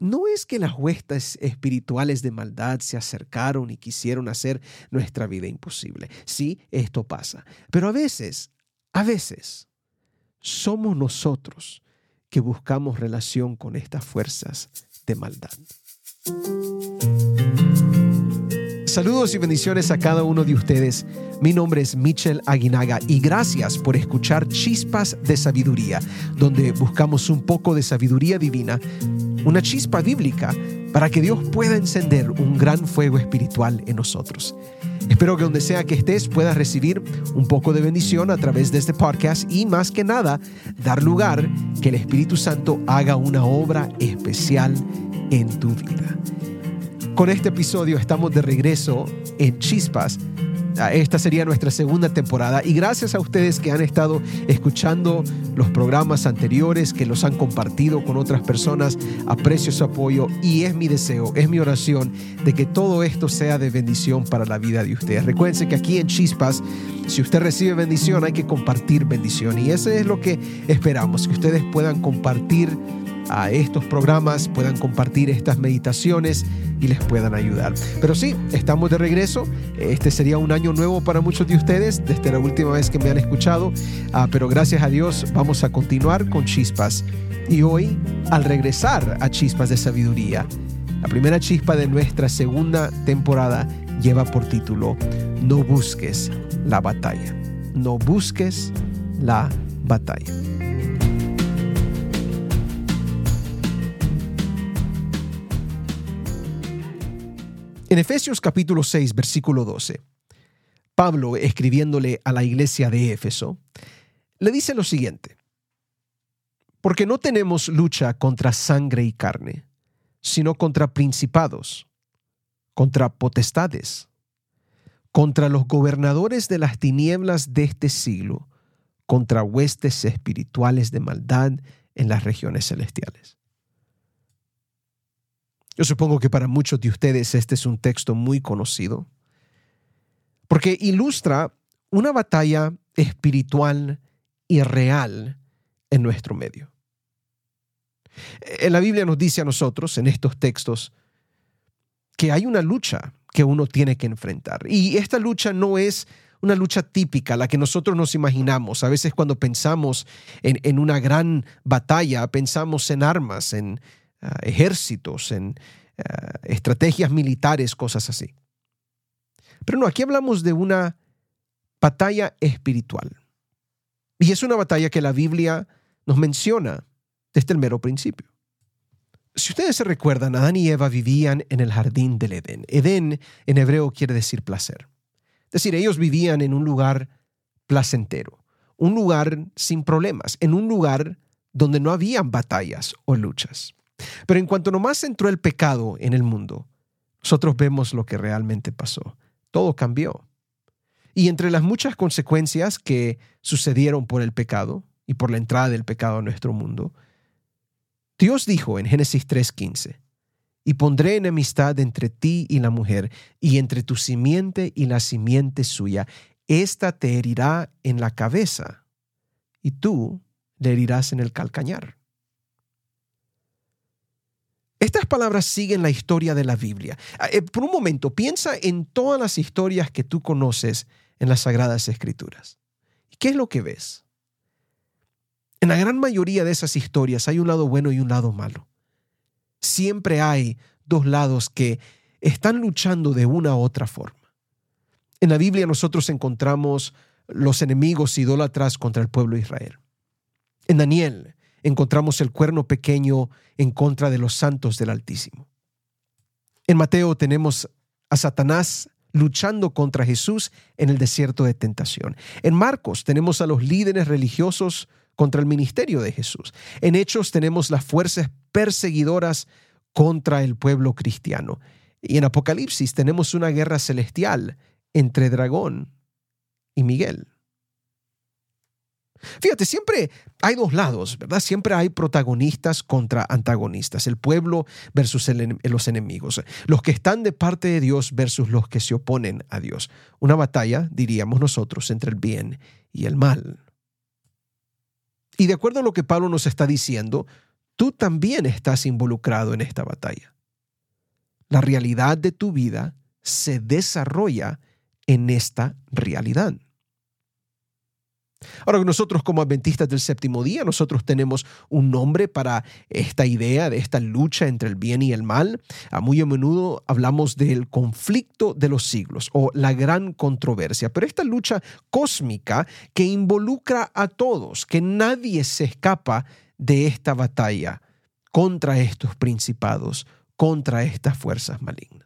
no es que las huestas espirituales de maldad se acercaron y quisieron hacer nuestra vida imposible. Sí, esto pasa. Pero a veces, a veces, somos nosotros que buscamos relación con estas fuerzas de maldad. Saludos y bendiciones a cada uno de ustedes. Mi nombre es Michel Aguinaga y gracias por escuchar Chispas de Sabiduría, donde buscamos un poco de sabiduría divina, una chispa bíblica, para que Dios pueda encender un gran fuego espiritual en nosotros. Espero que donde sea que estés puedas recibir un poco de bendición a través de este podcast y más que nada dar lugar que el Espíritu Santo haga una obra especial en tu vida. Con este episodio estamos de regreso en Chispas. Ah, esta sería nuestra segunda temporada y gracias a ustedes que han estado escuchando los programas anteriores, que los han compartido con otras personas, aprecio su apoyo y es mi deseo, es mi oración de que todo esto sea de bendición para la vida de ustedes. Recuerden que aquí en Chispas, si usted recibe bendición, hay que compartir bendición y eso es lo que esperamos, que ustedes puedan compartir a estos programas, puedan compartir estas meditaciones y les puedan ayudar. Pero sí, estamos de regreso. Este sería un año nuevo para muchos de ustedes, desde la última vez que me han escuchado. Ah, pero gracias a Dios vamos a continuar con chispas. Y hoy, al regresar a Chispas de Sabiduría, la primera chispa de nuestra segunda temporada lleva por título No busques la batalla. No busques la batalla. En Efesios capítulo 6, versículo 12, Pablo, escribiéndole a la iglesia de Éfeso, le dice lo siguiente, porque no tenemos lucha contra sangre y carne, sino contra principados, contra potestades, contra los gobernadores de las tinieblas de este siglo, contra huestes espirituales de maldad en las regiones celestiales. Yo supongo que para muchos de ustedes este es un texto muy conocido, porque ilustra una batalla espiritual y real en nuestro medio. En la Biblia nos dice a nosotros, en estos textos, que hay una lucha que uno tiene que enfrentar. Y esta lucha no es una lucha típica, la que nosotros nos imaginamos. A veces cuando pensamos en, una gran batalla, pensamos en armas, en, ejércitos, en estrategias militares, cosas así. Pero no, aquí hablamos de una batalla espiritual. Y es una batalla que la Biblia nos menciona desde el mero principio. Si ustedes se recuerdan, Adán y Eva vivían en el jardín del Edén. Edén en hebreo quiere decir placer. Es decir, ellos vivían en un lugar placentero, un lugar sin problemas, en un lugar donde no habían batallas o luchas. Pero en cuanto nomás entró el pecado en el mundo, nosotros vemos lo que realmente pasó. Todo cambió. Y entre las muchas consecuencias que sucedieron por el pecado y por la entrada del pecado a nuestro mundo, Dios dijo en Génesis 3:15, y pondré enemistad entre ti y la mujer, y entre tu simiente y la simiente suya. Esta te herirá en la cabeza, y tú le herirás en el calcañar. Estas palabras siguen la historia de la Biblia. Ah, eh, por un momento, piensa en todas las historias que tú conoces en las Sagradas Escrituras. ¿Qué es lo que ves? En la gran mayoría de esas historias hay un lado bueno y un lado malo. Siempre hay dos lados que están luchando de una u otra forma. En la Biblia nosotros encontramos los enemigos idólatras contra el pueblo de Israel. En Daniel encontramos el cuerno pequeño en contra de los santos del Altísimo. En Mateo tenemos a Satanás luchando contra Jesús en el desierto de tentación. En Marcos tenemos a los líderes religiosos contra el ministerio de Jesús. En Hechos tenemos las fuerzas perseguidoras contra el pueblo cristiano. Y en Apocalipsis tenemos una guerra celestial entre Dragón y Miguel. Fíjate, siempre hay dos lados, ¿verdad? Siempre hay protagonistas contra antagonistas, el pueblo versus los enemigos, los que están de parte de Dios versus los que se oponen a Dios. Una batalla, diríamos nosotros, entre el bien y el mal. Y de acuerdo a lo que Pablo nos está diciendo, tú también estás involucrado en esta batalla. La realidad de tu vida se desarrolla en esta realidad. Ahora, nosotros como adventistas del séptimo día, nosotros tenemos un nombre para esta idea de esta lucha entre el bien y el mal. Ah, muy a menudo hablamos del conflicto de los siglos o la gran controversia, pero esta lucha cósmica que involucra a todos, que nadie se escapa de esta batalla contra estos principados, contra estas fuerzas malignas.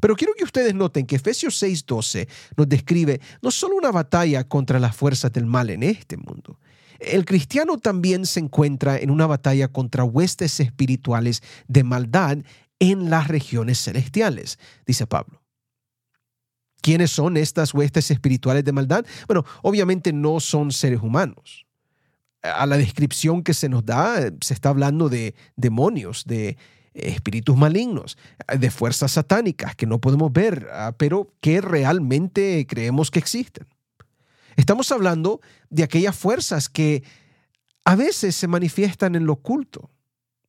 Pero quiero que ustedes noten que Efesios 6:12 nos describe no solo una batalla contra las fuerzas del mal en este mundo. El cristiano también se encuentra en una batalla contra huestes espirituales de maldad en las regiones celestiales, dice Pablo. ¿Quiénes son estas huestes espirituales de maldad? Bueno, obviamente no son seres humanos. A la descripción que se nos da, se está hablando de demonios, de espíritus malignos, de fuerzas satánicas que no podemos ver, ah, pero que realmente creemos que existen. Estamos hablando de aquellas fuerzas que a veces se manifiestan en lo oculto,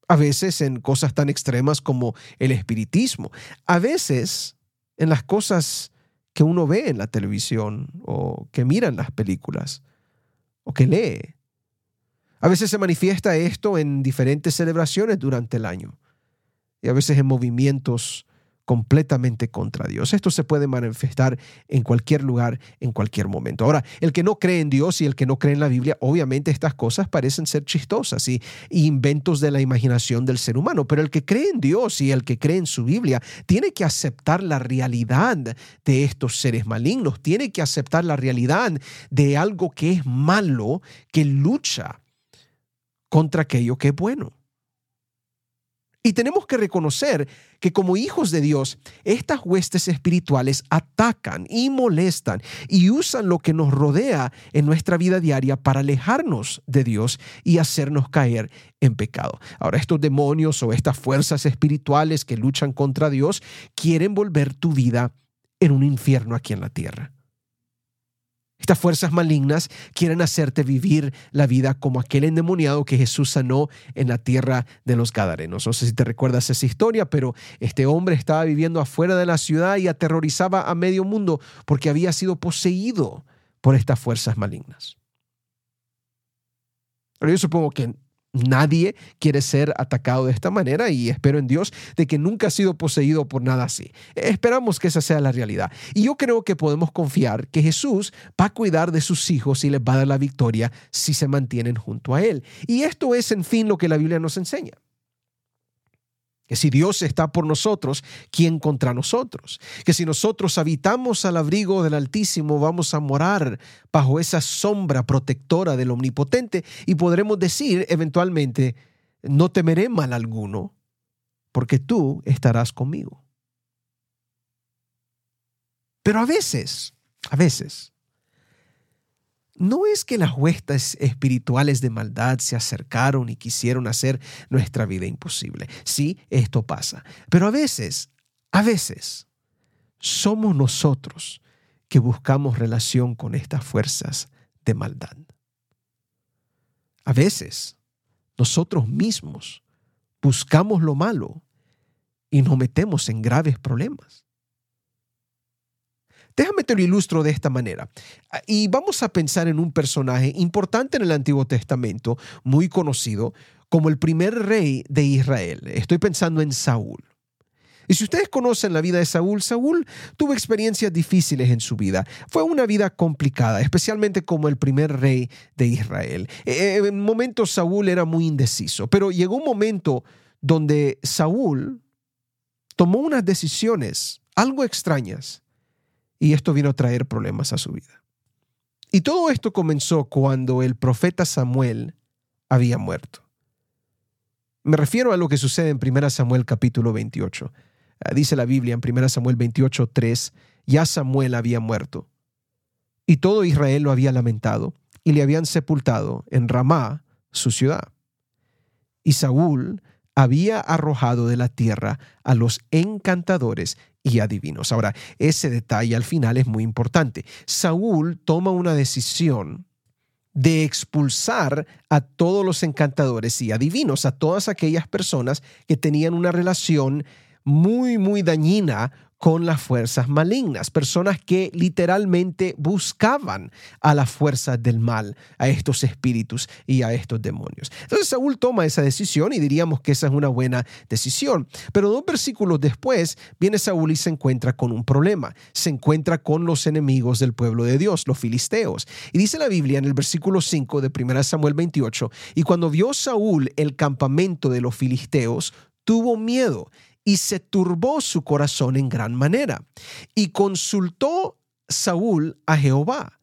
a veces en cosas tan extremas como el espiritismo, a veces en las cosas que uno ve en la televisión o que mira en las películas o que lee. A veces se manifiesta esto en diferentes celebraciones durante el año y a veces en movimientos completamente contra Dios. Esto se puede manifestar en cualquier lugar, en cualquier momento. Ahora, el que no cree en Dios y el que no cree en la Biblia, obviamente estas cosas parecen ser chistosas y, inventos de la imaginación del ser humano, pero el que cree en Dios y el que cree en su Biblia tiene que aceptar la realidad de estos seres malignos, tiene que aceptar la realidad de algo que es malo, que lucha contra aquello que es bueno. Y tenemos que reconocer que como hijos de Dios, estas huestes espirituales atacan y molestan y usan lo que nos rodea en nuestra vida diaria para alejarnos de Dios y hacernos caer en pecado. Ahora, estos demonios o estas fuerzas espirituales que luchan contra Dios quieren volver tu vida en un infierno aquí en la tierra. Estas fuerzas malignas quieren hacerte vivir la vida como aquel endemoniado que Jesús sanó en la tierra de los Gadarenos. No sé si te recuerdas esa historia, pero este hombre estaba viviendo afuera de la ciudad y aterrorizaba a medio mundo porque había sido poseído por estas fuerzas malignas. Pero yo supongo que Nadie quiere ser atacado de esta manera y espero en Dios de que nunca ha sido poseído por nada así. Esperamos que esa sea la realidad. Y yo creo que podemos confiar que Jesús va a cuidar de sus hijos y les va a dar la victoria si se mantienen junto a Él. Y esto es, en fin, lo que la Biblia nos enseña que si Dios está por nosotros, ¿quién contra nosotros? Que si nosotros habitamos al abrigo del Altísimo, vamos a morar bajo esa sombra protectora del Omnipotente y podremos decir eventualmente, no temeré mal alguno, porque tú estarás conmigo. Pero a veces, a veces, no es que las huestes espirituales de maldad se acercaron y quisieron hacer nuestra vida imposible. Sí, esto pasa. Pero a veces, a veces, somos nosotros que buscamos relación con estas fuerzas de maldad. A veces, nosotros mismos buscamos lo malo y nos metemos en graves problemas. Déjame te lo ilustro de esta manera. Ah, y vamos a pensar en un personaje importante en el Antiguo Testamento, muy conocido, como el primer rey de Israel. Estoy pensando en Saúl. Y si ustedes conocen la vida de Saúl, Saúl tuvo experiencias difíciles en su vida. Fue una vida complicada, especialmente como el primer rey de Israel. Eh, eh, en momentos Saúl era muy indeciso, pero llegó un momento donde Saúl tomó unas decisiones algo extrañas y esto vino a traer problemas a su vida. Y todo esto comenzó cuando el profeta Samuel había muerto. Me refiero a lo que sucede en 1 Samuel capítulo 28. Ah, dice la Biblia en 1 Samuel 28, 3, ya Samuel había muerto. Y todo Israel lo había lamentado y le habían sepultado en Ramá, su ciudad. Y Saúl había arrojado de la tierra a los encantadores y adivinos. Ahora, ese detalle al final es muy importante. Saúl toma una decisión de expulsar a todos los encantadores y adivinos, a todas aquellas personas que tenían una relación muy, muy dañina con las fuerzas malignas, personas que literalmente buscaban a las fuerzas del mal, a estos espíritus y a estos demonios. Entonces Saúl toma esa decisión y diríamos que esa es una buena decisión. Pero dos versículos después viene Saúl y se encuentra con un problema. Se encuentra con los enemigos del pueblo de Dios, los filisteos. Y dice la Biblia en el versículo 5 de 1 Samuel 28, y cuando vio Saúl el campamento de los filisteos, tuvo miedo y se turbó su corazón en gran manera. Y consultó Saúl a Jehová.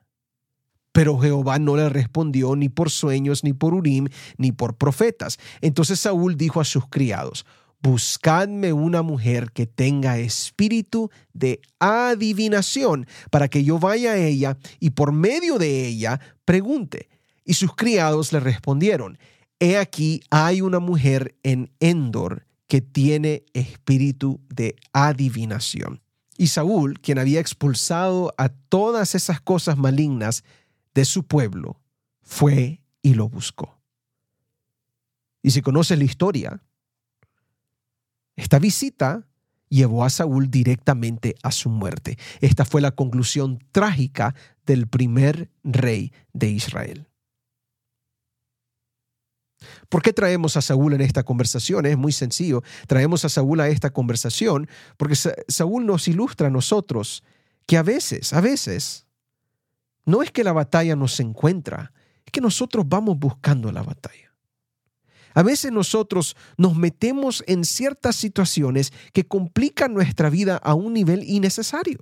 Pero Jehová no le respondió ni por sueños, ni por Urim, ni por profetas. Entonces Saúl dijo a sus criados, buscadme una mujer que tenga espíritu de adivinación, para que yo vaya a ella y por medio de ella pregunte. Y sus criados le respondieron, he aquí hay una mujer en Endor que tiene espíritu de adivinación. Y Saúl, quien había expulsado a todas esas cosas malignas de su pueblo, fue y lo buscó. Y si conoces la historia, esta visita llevó a Saúl directamente a su muerte. Esta fue la conclusión trágica del primer rey de Israel. ¿Por qué traemos a Saúl en esta conversación? Es muy sencillo. Traemos a Saúl a esta conversación porque Saúl nos ilustra a nosotros que a veces, a veces, no es que la batalla nos encuentra, es que nosotros vamos buscando la batalla. A veces nosotros nos metemos en ciertas situaciones que complican nuestra vida a un nivel innecesario.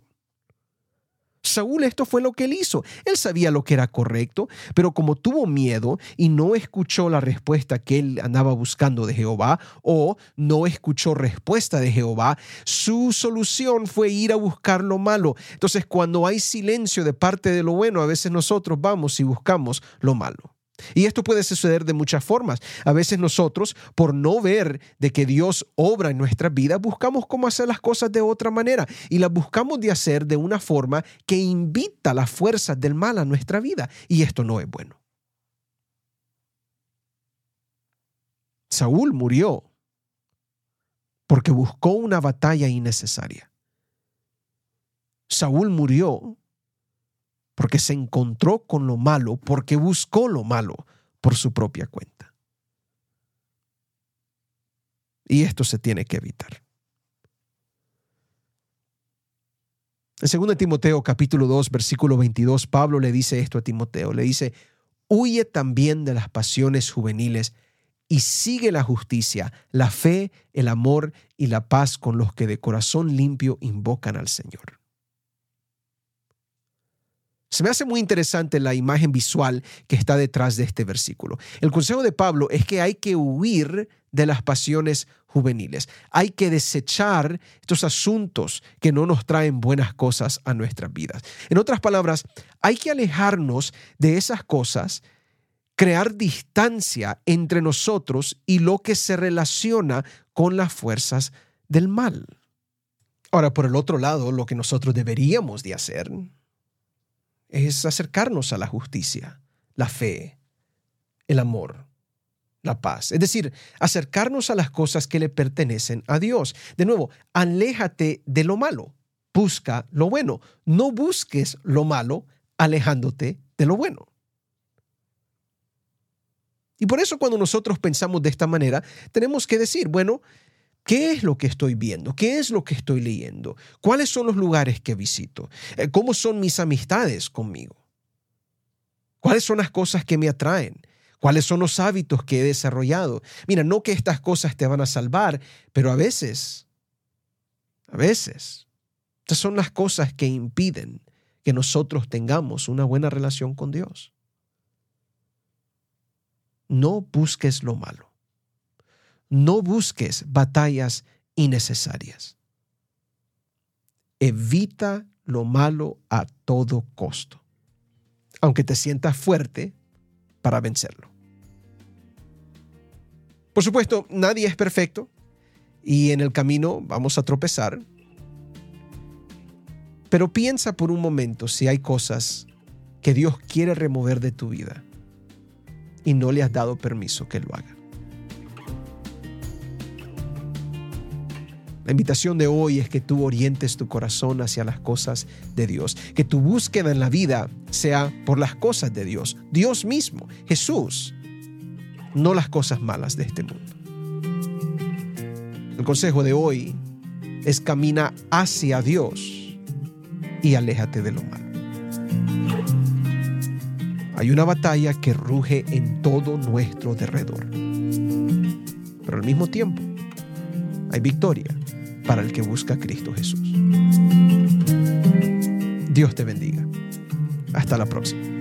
Saúl esto fue lo que él hizo. Él sabía lo que era correcto, pero como tuvo miedo y no escuchó la respuesta que él andaba buscando de Jehová o no escuchó respuesta de Jehová, su solución fue ir a buscar lo malo. Entonces cuando hay silencio de parte de lo bueno, a veces nosotros vamos y buscamos lo malo. Y esto puede suceder de muchas formas. A veces nosotros, por no ver de que Dios obra en nuestra vida, buscamos cómo hacer las cosas de otra manera y las buscamos de hacer de una forma que invita las fuerzas del mal a nuestra vida. Y esto no es bueno. Saúl murió porque buscó una batalla innecesaria. Saúl murió porque se encontró con lo malo, porque buscó lo malo por su propia cuenta. Y esto se tiene que evitar. En 2 Timoteo capítulo 2 versículo 22, Pablo le dice esto a Timoteo, le dice, huye también de las pasiones juveniles y sigue la justicia, la fe, el amor y la paz con los que de corazón limpio invocan al Señor. Se me hace muy interesante la imagen visual que está detrás de este versículo. El consejo de Pablo es que hay que huir de las pasiones juveniles. Hay que desechar estos asuntos que no nos traen buenas cosas a nuestras vidas. En otras palabras, hay que alejarnos de esas cosas, crear distancia entre nosotros y lo que se relaciona con las fuerzas del mal. Ahora, por el otro lado, lo que nosotros deberíamos de hacer es acercarnos a la justicia, la fe, el amor, la paz. Es decir, acercarnos a las cosas que le pertenecen a Dios. De nuevo, aléjate de lo malo, busca lo bueno. No busques lo malo alejándote de lo bueno. Y por eso cuando nosotros pensamos de esta manera, tenemos que decir, bueno, ¿Qué es lo que estoy viendo? ¿Qué es lo que estoy leyendo? ¿Cuáles son los lugares que visito? Eh, ¿Cómo son mis amistades conmigo? ¿Cuáles son las cosas que me atraen? ¿Cuáles son los hábitos que he desarrollado? Mira, no que estas cosas te van a salvar, pero a veces, a veces, estas son las cosas que impiden que nosotros tengamos una buena relación con Dios. No busques lo malo no busques batallas innecesarias. Evita lo malo a todo costo, aunque te sientas fuerte para vencerlo. Por supuesto, nadie es perfecto y en el camino vamos a tropezar, pero piensa por un momento si hay cosas que Dios quiere remover de tu vida y no le has dado permiso que lo haga. La invitación de hoy es que tú orientes tu corazón hacia las cosas de Dios, que tu búsqueda en la vida sea por las cosas de Dios, Dios mismo, Jesús, no las cosas malas de este mundo. El consejo de hoy es camina hacia Dios y aléjate de lo malo. Hay una batalla que ruge en todo nuestro derredor, pero al mismo tiempo hay victoria para el que busca a Cristo Jesús. Dios te bendiga. Hasta la próxima.